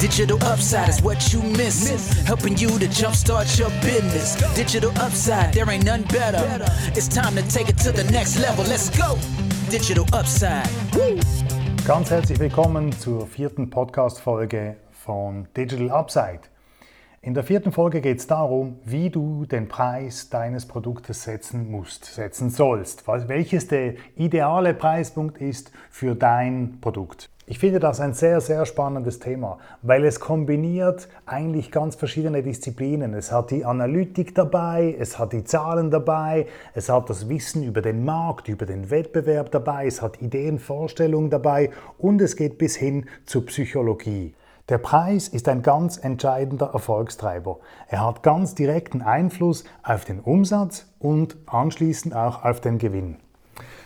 Digital upside is what you miss. Helping you to jumpstart your business. Digital upside, there ain't none better. It's time to take it to the next level. Let's go. Digital upside. Ganz herzlich willkommen zur vierten Podcast-Folge von Digital Upside. In der vierten Folge geht es darum, wie du den Preis deines Produktes setzen musst, setzen sollst, welches der ideale Preispunkt ist für dein Produkt. Ich finde das ein sehr, sehr spannendes Thema, weil es kombiniert eigentlich ganz verschiedene Disziplinen. Es hat die Analytik dabei, es hat die Zahlen dabei, es hat das Wissen über den Markt, über den Wettbewerb dabei, es hat Ideenvorstellungen dabei und es geht bis hin zur Psychologie. Der Preis ist ein ganz entscheidender Erfolgstreiber. Er hat ganz direkten Einfluss auf den Umsatz und anschließend auch auf den Gewinn.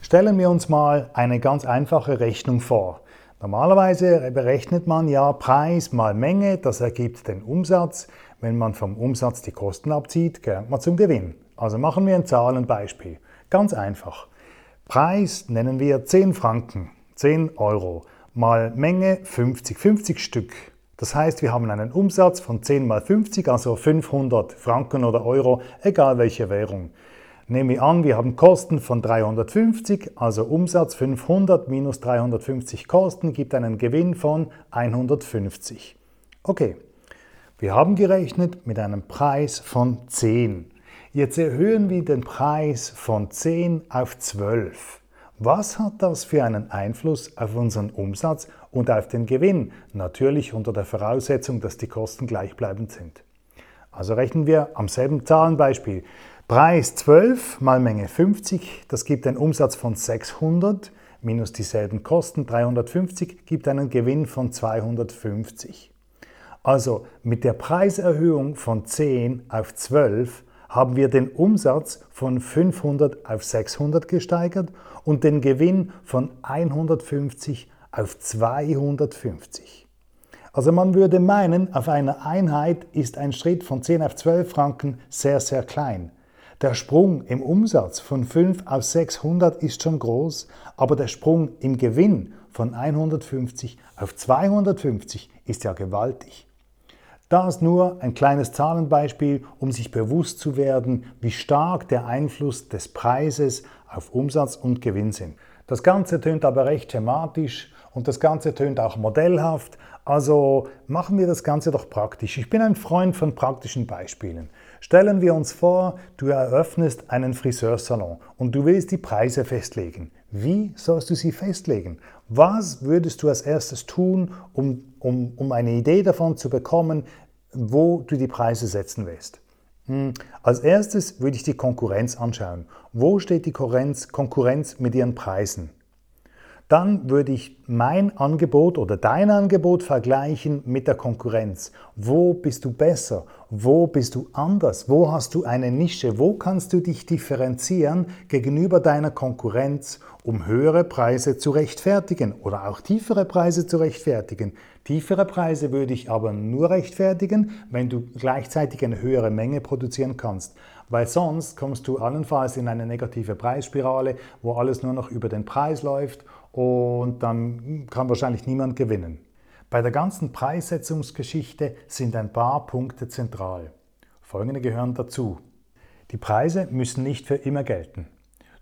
Stellen wir uns mal eine ganz einfache Rechnung vor. Normalerweise berechnet man ja Preis mal Menge, das ergibt den Umsatz. Wenn man vom Umsatz die Kosten abzieht, kommt man zum Gewinn. Also machen wir ein Zahlenbeispiel. Ganz einfach. Preis nennen wir 10 Franken, 10 Euro, mal Menge 50, 50 Stück. Das heißt, wir haben einen Umsatz von 10 mal 50, also 500 Franken oder Euro, egal welche Währung. Nehmen wir an, wir haben Kosten von 350, also Umsatz 500 minus 350 Kosten gibt einen Gewinn von 150. Okay, wir haben gerechnet mit einem Preis von 10. Jetzt erhöhen wir den Preis von 10 auf 12. Was hat das für einen Einfluss auf unseren Umsatz und auf den Gewinn? Natürlich unter der Voraussetzung, dass die Kosten gleichbleibend sind. Also rechnen wir am selben Zahlenbeispiel. Preis 12 mal Menge 50, das gibt einen Umsatz von 600 minus dieselben Kosten 350 gibt einen Gewinn von 250. Also mit der Preiserhöhung von 10 auf 12 haben wir den Umsatz von 500 auf 600 gesteigert und den Gewinn von 150 auf 250. Also man würde meinen, auf einer Einheit ist ein Schritt von 10 auf 12 Franken sehr, sehr klein. Der Sprung im Umsatz von 5 auf 600 ist schon groß, aber der Sprung im Gewinn von 150 auf 250 ist ja gewaltig. Das nur ein kleines Zahlenbeispiel, um sich bewusst zu werden, wie stark der Einfluss des Preises auf Umsatz und Gewinn sind. Das Ganze tönt aber recht thematisch und das Ganze tönt auch modellhaft, also machen wir das Ganze doch praktisch. Ich bin ein Freund von praktischen Beispielen. Stellen wir uns vor, du eröffnest einen Friseursalon und du willst die Preise festlegen. Wie sollst du sie festlegen? Was würdest du als erstes tun, um, um, um eine Idee davon zu bekommen, wo du die Preise setzen willst? Hm, als erstes würde ich die Konkurrenz anschauen. Wo steht die Konkurrenz, Konkurrenz mit ihren Preisen? Dann würde ich mein Angebot oder dein Angebot vergleichen mit der Konkurrenz. Wo bist du besser? Wo bist du anders? Wo hast du eine Nische? Wo kannst du dich differenzieren gegenüber deiner Konkurrenz, um höhere Preise zu rechtfertigen oder auch tiefere Preise zu rechtfertigen? Tiefere Preise würde ich aber nur rechtfertigen, wenn du gleichzeitig eine höhere Menge produzieren kannst weil sonst kommst du allenfalls in eine negative Preisspirale, wo alles nur noch über den Preis läuft und dann kann wahrscheinlich niemand gewinnen. Bei der ganzen Preissetzungsgeschichte sind ein paar Punkte zentral. Folgende gehören dazu. Die Preise müssen nicht für immer gelten.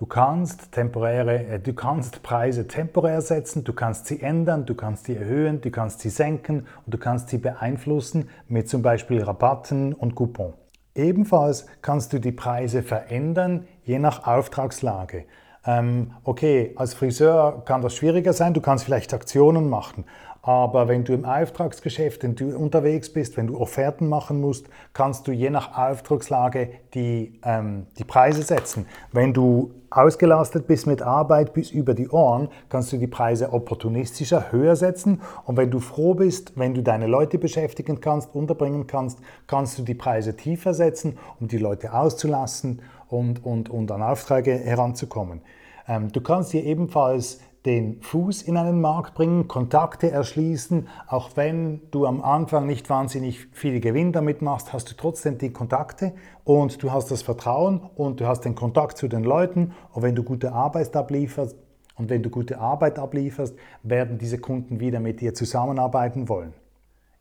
Du kannst, temporäre, äh, du kannst Preise temporär setzen, du kannst sie ändern, du kannst sie erhöhen, du kannst sie senken und du kannst sie beeinflussen mit zum Beispiel Rabatten und Coupons. Ebenfalls kannst du die Preise verändern, je nach Auftragslage. Ähm, okay, als Friseur kann das schwieriger sein, du kannst vielleicht Aktionen machen, aber wenn du im Auftragsgeschäft wenn du unterwegs bist, wenn du Offerten machen musst, kannst du je nach Auftragslage die, ähm, die Preise setzen. Wenn du ausgelastet bist mit Arbeit bis über die Ohren, kannst du die Preise opportunistischer höher setzen. Und wenn du froh bist, wenn du deine Leute beschäftigen kannst, unterbringen kannst, kannst du die Preise tiefer setzen, um die Leute auszulassen und, und, und an Aufträge heranzukommen. Ähm, du kannst hier ebenfalls den Fuß in einen Markt bringen, Kontakte erschließen. Auch wenn du am Anfang nicht wahnsinnig viel Gewinn damit machst, hast du trotzdem die Kontakte und du hast das Vertrauen und du hast den Kontakt zu den Leuten. Und wenn du gute Arbeit ablieferst, und wenn du gute Arbeit ablieferst, werden diese Kunden wieder mit dir zusammenarbeiten wollen.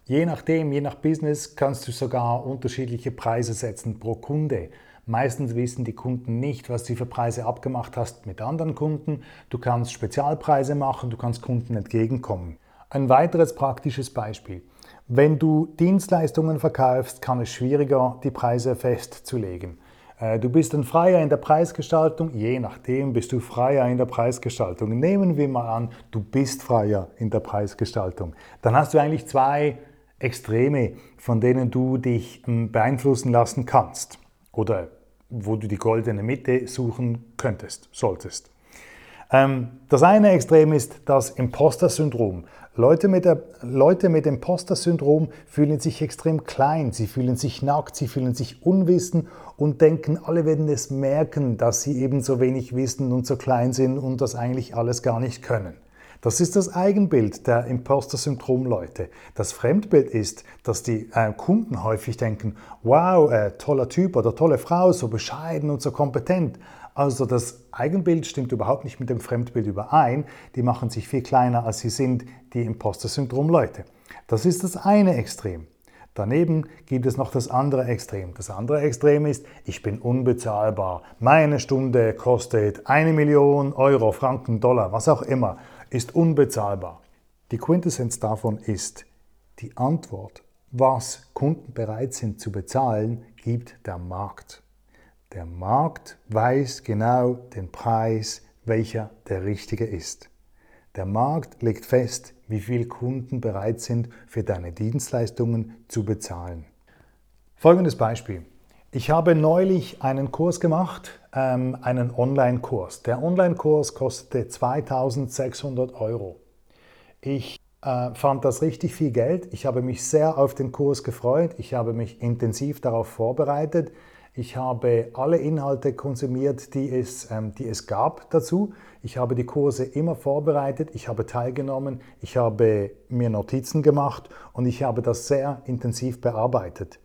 Je nachdem, je nach Business kannst du sogar unterschiedliche Preise setzen pro Kunde. Meistens wissen die Kunden nicht, was du für Preise abgemacht hast mit anderen Kunden. Du kannst Spezialpreise machen, du kannst Kunden entgegenkommen. Ein weiteres praktisches Beispiel. Wenn du Dienstleistungen verkaufst, kann es schwieriger, die Preise festzulegen. Äh, du bist ein Freier in der Preisgestaltung, je nachdem bist du Freier in der Preisgestaltung. Nehmen wir mal an, du bist Freier in der Preisgestaltung. Dann hast du eigentlich zwei Extreme, von denen du dich ähm, beeinflussen lassen kannst oder wo du die goldene Mitte suchen könntest, solltest. Ähm, das eine Extrem ist das Imposter-Syndrom. Leute mit, der, Leute mit Imposter-Syndrom fühlen sich extrem klein, sie fühlen sich nackt, sie fühlen sich unwissen und denken, alle werden es merken, dass sie eben so wenig wissen und so klein sind und das eigentlich alles gar nicht können. Das ist das Eigenbild der Imposter-Syndrom-Leute. Das Fremdbild ist, dass die äh, Kunden häufig denken, wow, äh, toller Typ oder tolle Frau, so bescheiden und so kompetent. Also das Eigenbild stimmt überhaupt nicht mit dem Fremdbild überein. Die machen sich viel kleiner, als sie sind, die Imposter-Syndrom-Leute. Das ist das eine Extrem. Daneben gibt es noch das andere Extrem. Das andere Extrem ist, ich bin unbezahlbar. Meine Stunde kostet eine Million Euro, Franken, Dollar, was auch immer ist unbezahlbar. Die Quintessenz davon ist, die Antwort, was Kunden bereit sind zu bezahlen, gibt der Markt. Der Markt weiß genau den Preis, welcher der richtige ist. Der Markt legt fest, wie viel Kunden bereit sind, für deine Dienstleistungen zu bezahlen. Folgendes Beispiel. Ich habe neulich einen Kurs gemacht, ähm, einen Online-Kurs. Der Online-Kurs kostete 2600 Euro. Ich äh, fand das richtig viel Geld. Ich habe mich sehr auf den Kurs gefreut. Ich habe mich intensiv darauf vorbereitet. Ich habe alle Inhalte konsumiert, die es, ähm, die es gab dazu. Ich habe die Kurse immer vorbereitet, ich habe teilgenommen, ich habe mir Notizen gemacht und ich habe das sehr intensiv bearbeitet.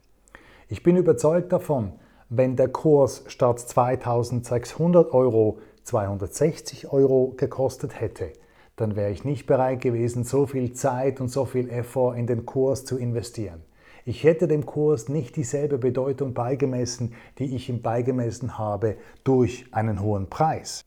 Ich bin überzeugt davon, wenn der Kurs statt 2600 Euro 260 Euro gekostet hätte, dann wäre ich nicht bereit gewesen, so viel Zeit und so viel Effort in den Kurs zu investieren. Ich hätte dem Kurs nicht dieselbe Bedeutung beigemessen, die ich ihm beigemessen habe durch einen hohen Preis.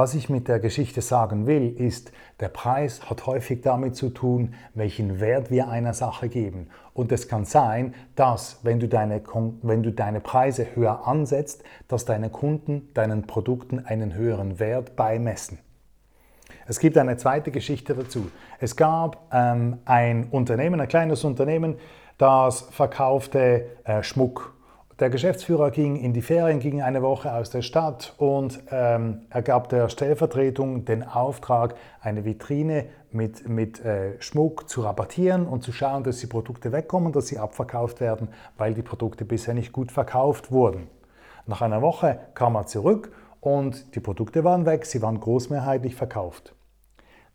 Was ich mit der Geschichte sagen will, ist, der Preis hat häufig damit zu tun, welchen Wert wir einer Sache geben. Und es kann sein, dass, wenn du deine, wenn du deine Preise höher ansetzt, dass deine Kunden deinen Produkten einen höheren Wert beimessen. Es gibt eine zweite Geschichte dazu. Es gab ähm, ein Unternehmen, ein kleines Unternehmen, das verkaufte äh, Schmuck der Geschäftsführer ging in die Ferien, ging eine Woche aus der Stadt und ähm, er gab der Stellvertretung den Auftrag, eine Vitrine mit, mit äh, Schmuck zu rabattieren und zu schauen, dass die Produkte wegkommen, dass sie abverkauft werden, weil die Produkte bisher nicht gut verkauft wurden. Nach einer Woche kam er zurück und die Produkte waren weg, sie waren großmehrheitlich verkauft.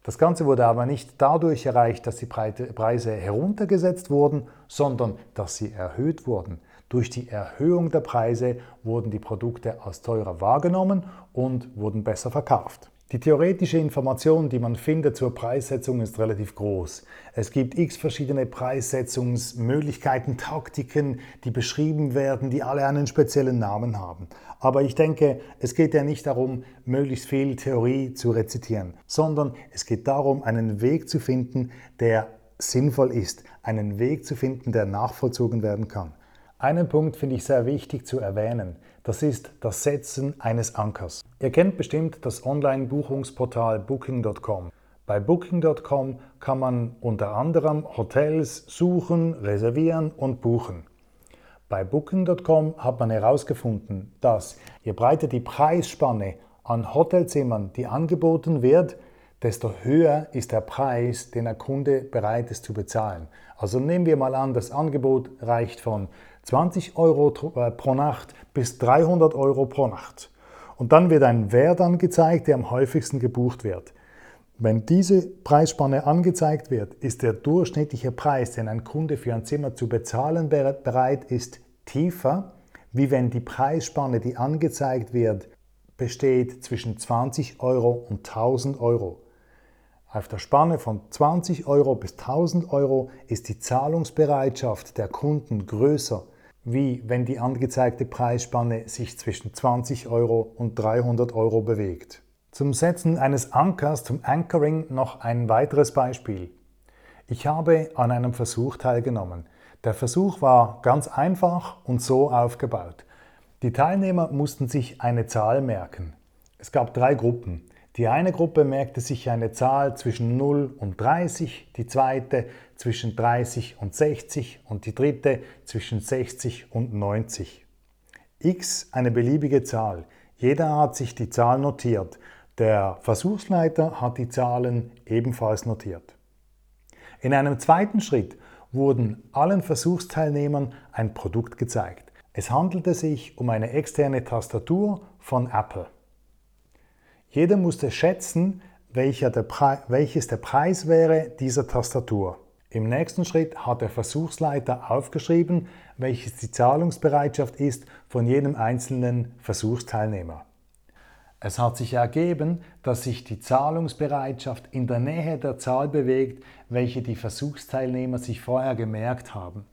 Das Ganze wurde aber nicht dadurch erreicht, dass die Preise heruntergesetzt wurden, sondern dass sie erhöht wurden. Durch die Erhöhung der Preise wurden die Produkte als teurer wahrgenommen und wurden besser verkauft. Die theoretische Information, die man findet zur Preissetzung, ist relativ groß. Es gibt x verschiedene Preissetzungsmöglichkeiten, Taktiken, die beschrieben werden, die alle einen speziellen Namen haben. Aber ich denke, es geht ja nicht darum, möglichst viel Theorie zu rezitieren, sondern es geht darum, einen Weg zu finden, der sinnvoll ist, einen Weg zu finden, der nachvollzogen werden kann. Einen Punkt finde ich sehr wichtig zu erwähnen. Das ist das Setzen eines Ankers. Ihr kennt bestimmt das Online-Buchungsportal Booking.com. Bei Booking.com kann man unter anderem Hotels suchen, reservieren und buchen. Bei Booking.com hat man herausgefunden, dass je breiter die Preisspanne an Hotelzimmern, die angeboten wird, desto höher ist der Preis, den der Kunde bereit ist zu bezahlen. Also nehmen wir mal an, das Angebot reicht von 20 Euro äh, pro Nacht bis 300 Euro pro Nacht. Und dann wird ein Wert angezeigt, der am häufigsten gebucht wird. Wenn diese Preisspanne angezeigt wird, ist der durchschnittliche Preis, den ein Kunde für ein Zimmer zu bezahlen bereit ist, tiefer, wie wenn die Preisspanne, die angezeigt wird, besteht zwischen 20 Euro und 1000 Euro. Auf der Spanne von 20 Euro bis 1000 Euro ist die Zahlungsbereitschaft der Kunden größer, wie wenn die angezeigte Preisspanne sich zwischen 20 Euro und 300 Euro bewegt. Zum Setzen eines Ankers, zum Anchoring, noch ein weiteres Beispiel. Ich habe an einem Versuch teilgenommen. Der Versuch war ganz einfach und so aufgebaut. Die Teilnehmer mussten sich eine Zahl merken. Es gab drei Gruppen. Die eine Gruppe merkte sich eine Zahl zwischen 0 und 30, die zweite zwischen 30 und 60 und die dritte zwischen 60 und 90. X eine beliebige Zahl. Jeder hat sich die Zahl notiert. Der Versuchsleiter hat die Zahlen ebenfalls notiert. In einem zweiten Schritt wurden allen Versuchsteilnehmern ein Produkt gezeigt. Es handelte sich um eine externe Tastatur von Apple. Jeder musste schätzen, welcher der welches der Preis wäre dieser Tastatur. Im nächsten Schritt hat der Versuchsleiter aufgeschrieben, welches die Zahlungsbereitschaft ist von jedem einzelnen Versuchsteilnehmer. Es hat sich ergeben, dass sich die Zahlungsbereitschaft in der Nähe der Zahl bewegt, welche die Versuchsteilnehmer sich vorher gemerkt haben.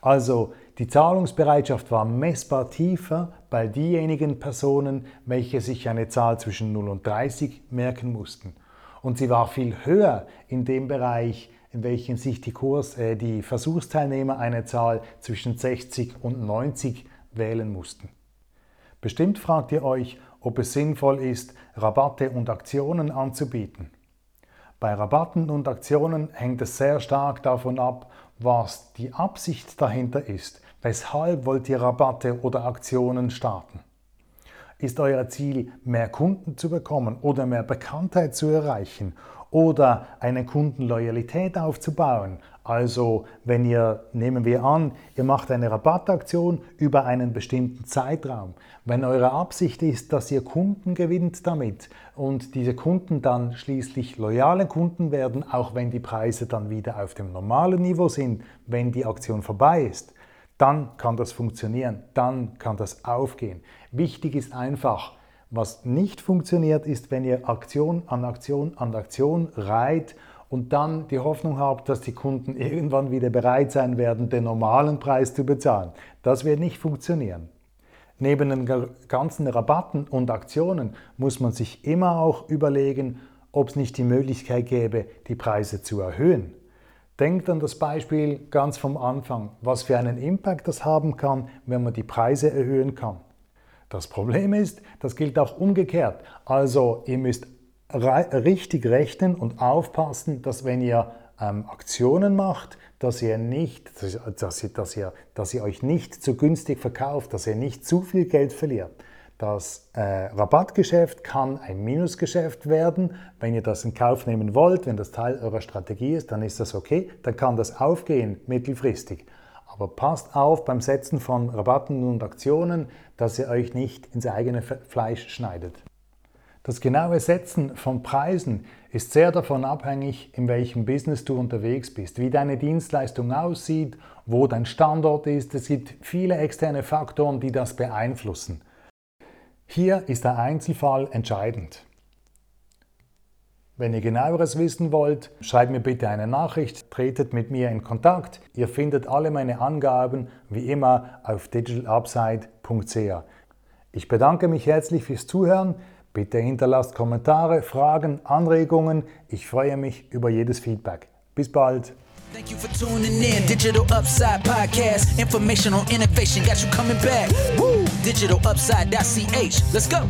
Also die Zahlungsbereitschaft war messbar tiefer bei diejenigen Personen, welche sich eine Zahl zwischen 0 und 30 merken mussten. Und sie war viel höher in dem Bereich, in welchem sich die, Kurs, äh, die Versuchsteilnehmer eine Zahl zwischen 60 und 90 wählen mussten. Bestimmt fragt ihr euch, ob es sinnvoll ist, Rabatte und Aktionen anzubieten. Bei Rabatten und Aktionen hängt es sehr stark davon ab, was die Absicht dahinter ist. Weshalb wollt ihr Rabatte oder Aktionen starten? Ist euer Ziel, mehr Kunden zu bekommen oder mehr Bekanntheit zu erreichen oder eine Kundenloyalität aufzubauen. Also wenn ihr, nehmen wir an, ihr macht eine Rabattaktion über einen bestimmten Zeitraum. Wenn eure Absicht ist, dass ihr Kunden gewinnt damit und diese Kunden dann schließlich loyale Kunden werden, auch wenn die Preise dann wieder auf dem normalen Niveau sind, wenn die Aktion vorbei ist, dann kann das funktionieren, dann kann das aufgehen. Wichtig ist einfach, was nicht funktioniert, ist, wenn ihr Aktion an Aktion an Aktion reiht und dann die Hoffnung habt, dass die Kunden irgendwann wieder bereit sein werden, den normalen Preis zu bezahlen. Das wird nicht funktionieren. Neben den ganzen Rabatten und Aktionen muss man sich immer auch überlegen, ob es nicht die Möglichkeit gäbe, die Preise zu erhöhen. Denkt an das Beispiel ganz vom Anfang, was für einen Impact das haben kann, wenn man die Preise erhöhen kann. Das Problem ist, das gilt auch umgekehrt. Also ihr müsst richtig rechnen und aufpassen, dass wenn ihr ähm, Aktionen macht, dass ihr, nicht, dass, ihr, dass, ihr, dass ihr euch nicht zu günstig verkauft, dass ihr nicht zu viel Geld verliert. Das äh, Rabattgeschäft kann ein Minusgeschäft werden. Wenn ihr das in Kauf nehmen wollt, wenn das Teil eurer Strategie ist, dann ist das okay. Dann kann das aufgehen mittelfristig. Aber passt auf beim Setzen von Rabatten und Aktionen, dass ihr euch nicht ins eigene Fleisch schneidet. Das genaue Setzen von Preisen ist sehr davon abhängig, in welchem Business du unterwegs bist, wie deine Dienstleistung aussieht, wo dein Standort ist. Es gibt viele externe Faktoren, die das beeinflussen. Hier ist der Einzelfall entscheidend. Wenn ihr genaueres wissen wollt, schreibt mir bitte eine Nachricht, tretet mit mir in Kontakt. Ihr findet alle meine Angaben wie immer auf digitalupside.ch. Ich bedanke mich herzlich fürs Zuhören. Bitte hinterlasst Kommentare, Fragen, Anregungen. Ich freue mich über jedes Feedback. Bis bald. Thank you for tuning in. Digital Upside Podcast. Information on innovation got you coming back. Woo! DigitalUpside.ch. Let's go.